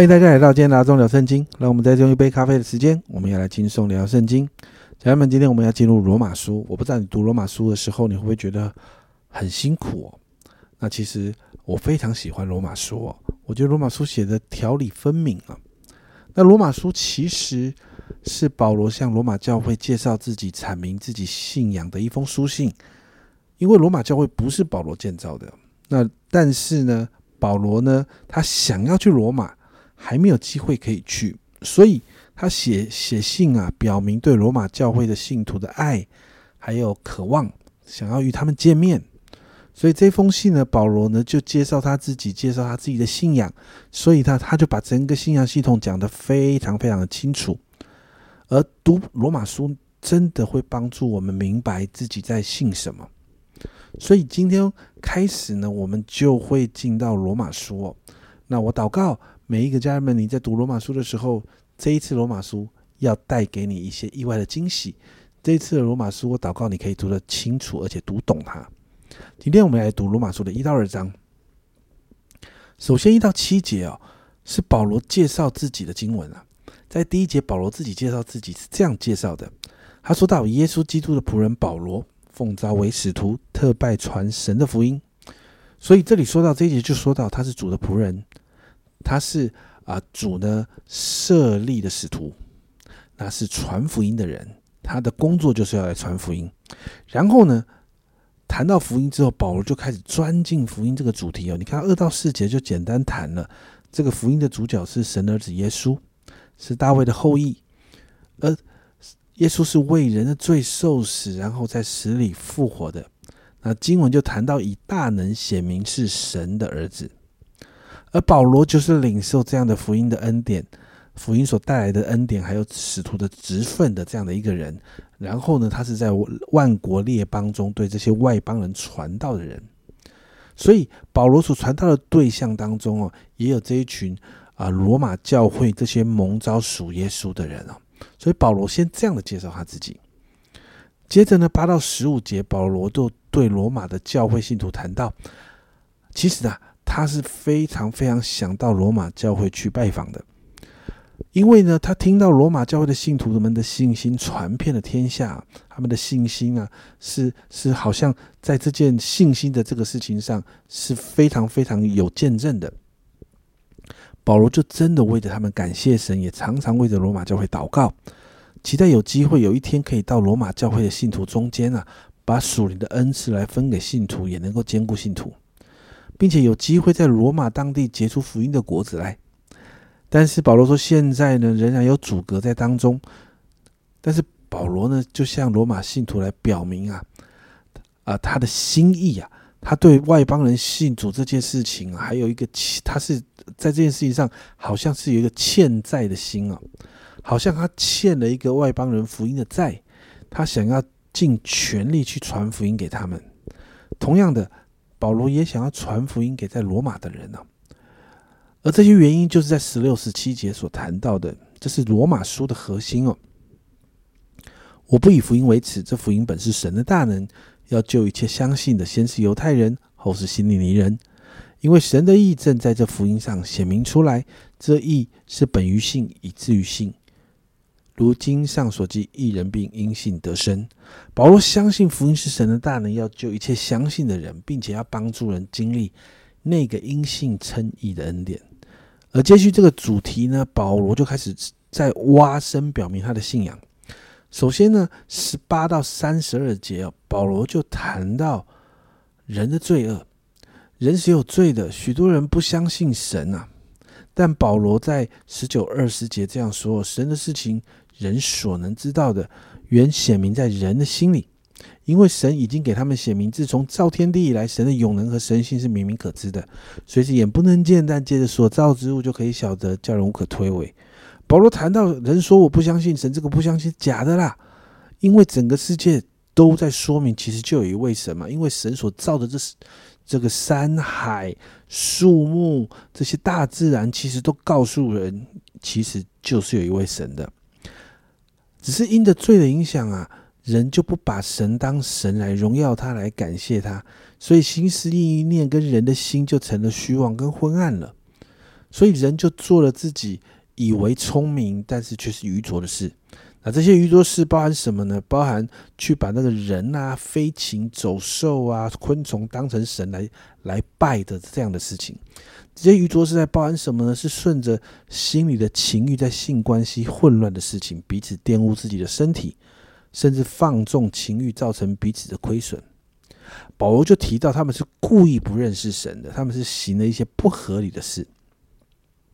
欢迎大家来到今天的阿忠聊圣经。让我们再用一杯咖啡的时间，我们要来轻松聊圣经。家人们，今天我们要进入罗马书。我不知道你读罗马书的时候，你会不会觉得很辛苦哦？那其实我非常喜欢罗马书哦，我觉得罗马书写的条理分明啊。那罗马书其实是保罗向罗马教会介绍自己、阐明自己信仰的一封书信。因为罗马教会不是保罗建造的，那但是呢，保罗呢，他想要去罗马。还没有机会可以去，所以他写写信啊，表明对罗马教会的信徒的爱，还有渴望，想要与他们见面。所以这封信呢，保罗呢就介绍他自己，介绍他自己的信仰，所以他他就把整个信仰系统讲得非常非常的清楚。而读罗马书真的会帮助我们明白自己在信什么。所以今天开始呢，我们就会进到罗马书哦。那我祷告。每一个家人们，你在读罗马书的时候，这一次罗马书要带给你一些意外的惊喜。这一次的罗马书，我祷告你可以读得清楚，而且读懂它。今天我们来读罗马书的一到二章。首先一到七节哦，是保罗介绍自己的经文啊。在第一节，保罗自己介绍自己是这样介绍的：他说到耶稣基督的仆人保罗，奉召为使徒，特拜传神的福音。所以这里说到这一节，就说到他是主的仆人。他是啊，主呢设立的使徒，那是传福音的人，他的工作就是要来传福音。然后呢，谈到福音之后，保罗就开始钻进福音这个主题哦。你看二到四节就简单谈了，这个福音的主角是神的儿子耶稣，是大卫的后裔，而耶稣是为人的罪受死，然后在死里复活的。那经文就谈到以大能显明是神的儿子。而保罗就是领受这样的福音的恩典，福音所带来的恩典，还有使徒的职分的这样的一个人。然后呢，他是在万国列邦中对这些外邦人传道的人。所以保罗所传道的对象当中哦，也有这一群啊罗马教会这些蒙召属耶稣的人哦。所以保罗先这样的介绍他自己。接着呢，八到十五节，保罗就对罗马的教会信徒谈到，其实啊。他是非常非常想到罗马教会去拜访的，因为呢，他听到罗马教会的信徒们的信心传遍了天下，他们的信心啊，是是好像在这件信心的这个事情上是非常非常有见证的。保罗就真的为着他们感谢神，也常常为着罗马教会祷告，期待有机会有一天可以到罗马教会的信徒中间啊，把属灵的恩赐来分给信徒，也能够兼顾信徒。并且有机会在罗马当地结出福音的果子来，但是保罗说，现在呢仍然有阻隔在当中。但是保罗呢，就向罗马信徒来表明啊，啊他的心意啊，他对外邦人信主这件事情，还有一个他是在这件事情上，好像是有一个欠债的心啊，好像他欠了一个外邦人福音的债，他想要尽全力去传福音给他们。同样的。保罗也想要传福音给在罗马的人呢，而这些原因就是在十六、十七节所谈到的，这是罗马书的核心哦。我不以福音为耻，这福音本是神的大能，要救一切相信的，先是犹太人，后是希利尼人，因为神的义正在这福音上显明出来，这义是本于信，以至于信。如经上所记，一人病因信得生。保罗相信福音是神的大能，要救一切相信的人，并且要帮助人经历那个因信称义的恩典。而接续这个主题呢，保罗就开始在挖深表明他的信仰。首先呢，十八到三十二节保罗就谈到人的罪恶，人是有罪的，许多人不相信神啊。但保罗在十九、二十节这样说：神的事情。人所能知道的，原显明在人的心里，因为神已经给他们显明，自从造天地以来，神的永能和神性是明明可知的，虽是眼不能见，但借着所造之物就可以晓得，叫人无可推诿。保罗谈到人说我不相信神，这个不相信假的啦，因为整个世界都在说明，其实就有一位神嘛，因为神所造的这是这个山海、树木这些大自然，其实都告诉人，其实就是有一位神的。只是因着罪的影响啊，人就不把神当神来荣耀他，来感谢他，所以心思意念跟人的心就成了虚妄跟昏暗了。所以人就做了自己以为聪明，但是却是愚拙的事。那这些愚拙事包含什么呢？包含去把那个人啊、飞禽走兽啊、昆虫当成神来来拜的这样的事情。这些愚拙是在包含什么呢？是顺着心里的情欲，在性关系混乱的事情，彼此玷污自己的身体，甚至放纵情欲，造成彼此的亏损。保罗就提到，他们是故意不认识神的，他们是行了一些不合理的事。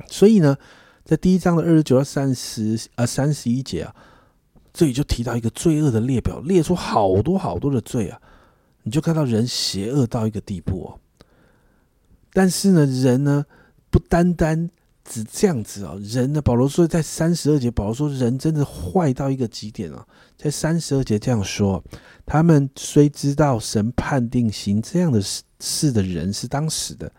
所以呢，在第一章的二十九到三十呃三十一节啊。这里就提到一个罪恶的列表，列出好多好多的罪啊！你就看到人邪恶到一个地步哦。但是呢，人呢不单单只这样子哦，人呢，保罗说在三十二节，保罗说人真的坏到一个极点啊，在三十二节这样说：他们虽知道神判定行这样的事事的人是当死的。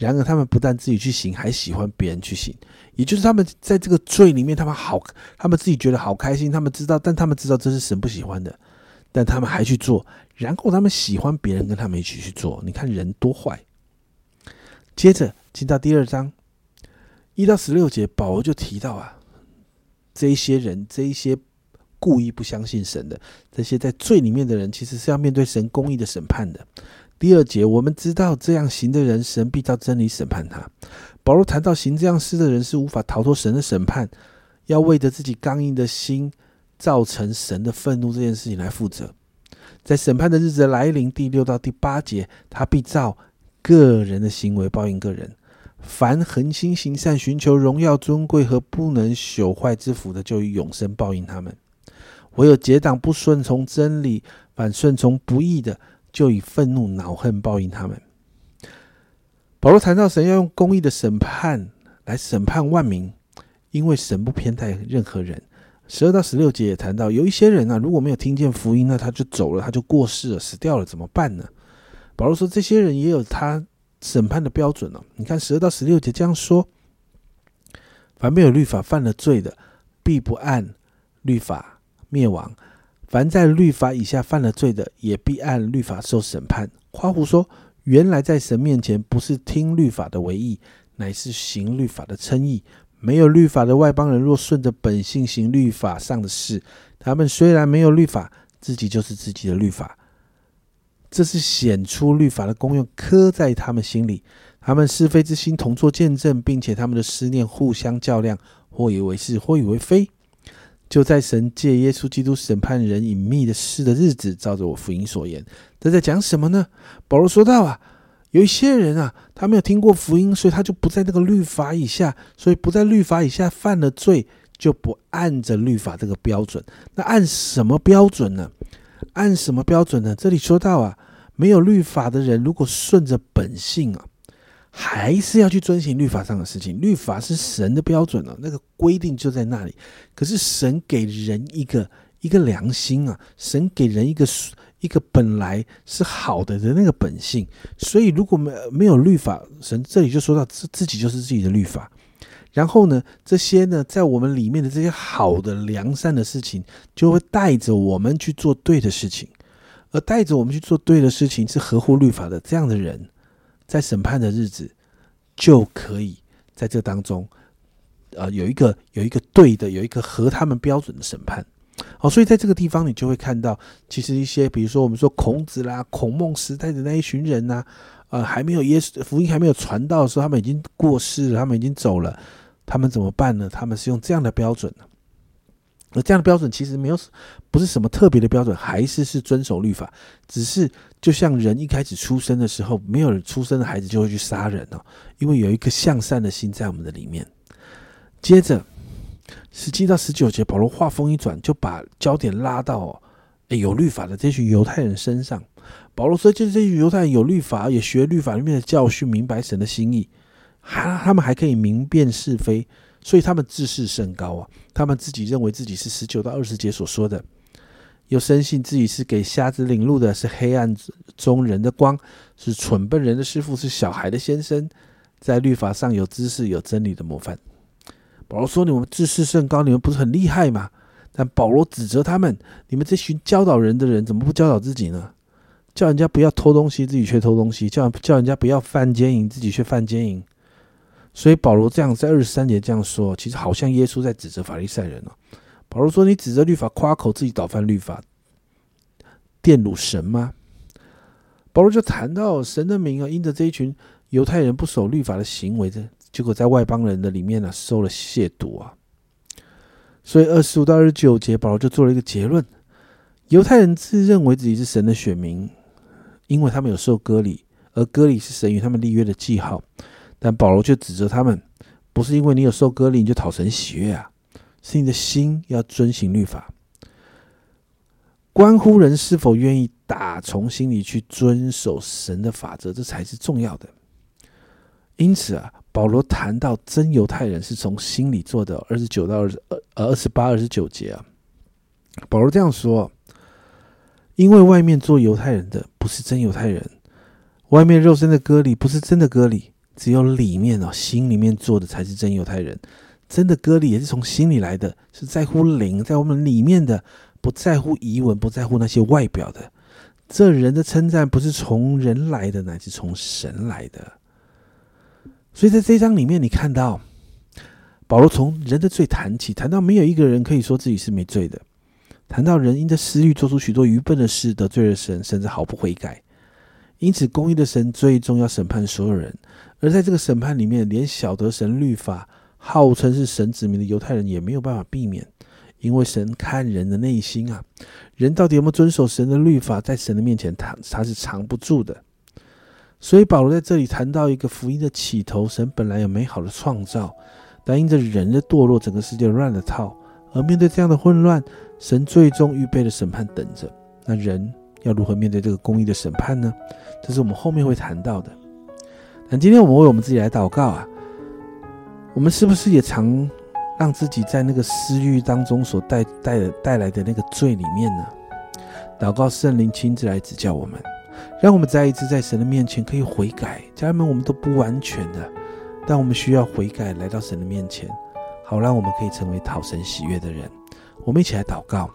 然而，他们不但自己去行，还喜欢别人去行。也就是他们在这个罪里面，他们好，他们自己觉得好开心。他们知道，但他们知道这是神不喜欢的，但他们还去做。然后，他们喜欢别人跟他们一起去做。你看人多坏。接着进到第二章一到十六节，保罗就提到啊，这一些人，这一些故意不相信神的，这些在罪里面的人，其实是要面对神公义的审判的。第二节，我们知道这样行的人，神必照真理审判他。保罗谈到行这样事的人是无法逃脱神的审判，要为着自己刚硬的心造成神的愤怒这件事情来负责。在审判的日子来临，第六到第八节，他必照个人的行为报应个人。凡恒心行善、寻求荣耀尊贵和不能朽坏之福的，就以永生报应他们。唯有结党不顺从真理，反顺从不义的。就以愤怒、恼恨报应他们。保罗谈到神要用公义的审判来审判万民，因为神不偏待任何人。十二到十六节也谈到，有一些人啊，如果没有听见福音，那他就走了，他就过世了，死掉了，怎么办呢？保罗说，这些人也有他审判的标准哦。你看十二到十六节这样说：凡没有律法犯了罪的，必不按律法灭亡。凡在律法以下犯了罪的，也必按律法受审判。夸胡说，原来在神面前不是听律法的为义，乃是行律法的称义。没有律法的外邦人，若顺着本性行律法上的事，他们虽然没有律法，自己就是自己的律法。这是显出律法的功用，刻在他们心里。他们是非之心同作见证，并且他们的思念互相较量，或以为是，或以为非。就在神借耶稣基督审判人隐秘的事的日子，照着我福音所言，这在讲什么呢？保罗说到啊，有一些人啊，他没有听过福音，所以他就不在那个律法以下，所以不在律法以下犯了罪，就不按着律法这个标准。那按什么标准呢？按什么标准呢？这里说到啊，没有律法的人，如果顺着本性啊。还是要去遵循律法上的事情，律法是神的标准哦，那个规定就在那里。可是神给人一个一个良心啊，神给人一个一个本来是好的的那个本性。所以如果没没有律法，神这里就说到自自己就是自己的律法。然后呢，这些呢，在我们里面的这些好的良善的事情，就会带着我们去做对的事情，而带着我们去做对的事情是合乎律法的这样的人。在审判的日子，就可以在这当中，呃，有一个有一个对的，有一个合他们标准的审判。好，所以在这个地方，你就会看到，其实一些，比如说我们说孔子啦、孔孟时代的那一群人呐，呃，还没有耶稣福音还没有传到的时候，他们已经过世了，他们已经走了，他们怎么办呢？他们是用这样的标准而这样的标准其实没有，不是什么特别的标准，还是是遵守律法。只是就像人一开始出生的时候，没有出生的孩子就会去杀人哦，因为有一颗向善的心在我们的里面。接着十七到十九节，保罗话锋一转，就把焦点拉到有律法的这群犹太人身上。保罗说，就是这群犹太人有律法，也学律法里面的教训，明白神的心意，还他们还可以明辨是非。所以他们自视甚高啊！他们自己认为自己是十九到二十节所说的，又深信自己是给瞎子领路的，是黑暗中人的光，是蠢笨人的师傅，是小孩的先生，在律法上有知识、有真理的模范。保罗说：“你们自视甚高，你们不是很厉害吗？”但保罗指责他们：“你们这群教导人的人，怎么不教导自己呢？叫人家不要偷东西，自己却偷东西；叫叫人家不要犯奸淫，自己却犯奸淫。”所以保罗这样在二十三节这样说，其实好像耶稣在指责法利赛人哦。保罗说：“你指着律法，夸口自己倒翻律法，玷辱神吗？”保罗就谈到神的名啊，因着这一群犹太人不守律法的行为，这结果在外邦人的里面呢，受了亵渎啊。所以二十五到二十九节，保罗就做了一个结论：犹太人自认为自己是神的选民，因为他们有受割礼，而割礼是神与他们立约的记号。但保罗却指责他们，不是因为你有受割礼你就讨神喜悦啊，是你的心要遵行律法。关乎人是否愿意打从心里去遵守神的法则，这才是重要的。因此啊，保罗谈到真犹太人是从心里做的，二十九到二十二二十八、二十九节啊，保罗这样说：因为外面做犹太人的不是真犹太人，外面肉身的割礼不是真的割礼，只有里面哦心里面做的才是真犹太人。真的割礼也是从心里来的，是在乎灵，在我们里面的。不在乎疑文，不在乎那些外表的。这人的称赞不是从人来的，乃是从神来的。所以在这一章里面，你看到保罗从人的罪谈起，谈到没有一个人可以说自己是没罪的，谈到人因着私欲做出许多愚笨的事，得罪了神，甚至毫不悔改。因此，公义的神最终要审判所有人。而在这个审判里面，连晓得神律法、号称是神子民的犹太人也没有办法避免。因为神看人的内心啊，人到底有没有遵守神的律法，在神的面前，他他是藏不住的。所以保罗在这里谈到一个福音的起头，神本来有美好的创造，但因着人的堕落，整个世界乱了套。而面对这样的混乱，神最终预备了审判等着。那人要如何面对这个公义的审判呢？这是我们后面会谈到的。那今天我们为我们自己来祷告啊，我们是不是也常？让自己在那个私欲当中所带带带来的那个罪里面呢？祷告圣灵亲自来指教我们，让我们再一次在神的面前可以悔改。家人们，我们都不完全的，但我们需要悔改，来到神的面前，好让我们可以成为讨神喜悦的人。我们一起来祷告。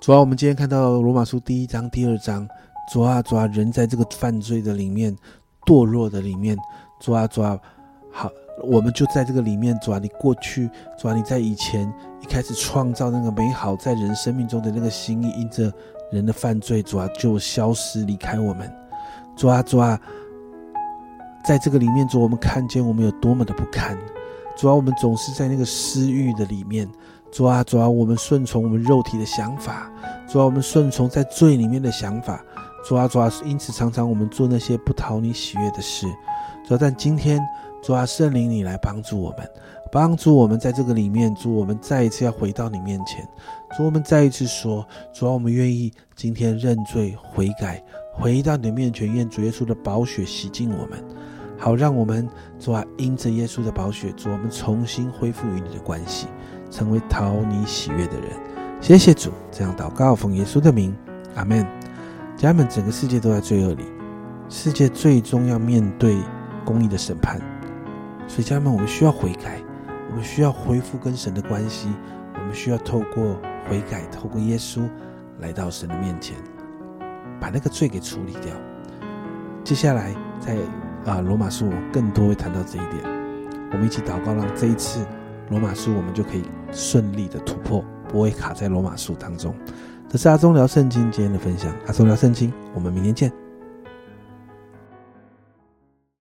主啊，我们今天看到罗马书第一章、第二章，主啊，主啊，人在这个犯罪的里面、堕落的里面，主啊，主啊，好。我们就在这个里面，主啊，你过去，主啊，你在以前一开始创造那个美好在人生命中的那个心意，因着人的犯罪，主啊，就消失离开我们。主啊，主啊，在这个里面，主，我们看见我们有多么的不堪。主啊，我们总是在那个私欲的里面。主啊，主啊，我们顺从我们肉体的想法。主啊，我们顺从在罪里面的想法。主啊，主啊，因此常常我们做那些不讨你喜悦的事。主啊，但今天。主啊，圣灵，你来帮助我们，帮助我们在这个里面。主，我们再一次要回到你面前。主，我们再一次说，主啊，我们愿意今天认罪悔改，回到你的面前，愿主耶稣的宝血洗净我们，好让我们主啊，因着耶稣的宝血，主我们重新恢复与你的关系，成为讨你喜悦的人。谢谢主，这样祷告奉耶稣的名，阿门。家人们，整个世界都在罪恶里，世界最终要面对公义的审判。所以，家人们，我们需要悔改，我们需要恢复跟神的关系，我们需要透过悔改，透过耶稣来到神的面前，把那个罪给处理掉。接下来，在啊罗马书，我更多会谈到这一点。我们一起祷告，让这一次罗马书我们就可以顺利的突破，不会卡在罗马书当中。这是阿忠聊圣经今天的分享，阿忠聊圣经，我们明天见。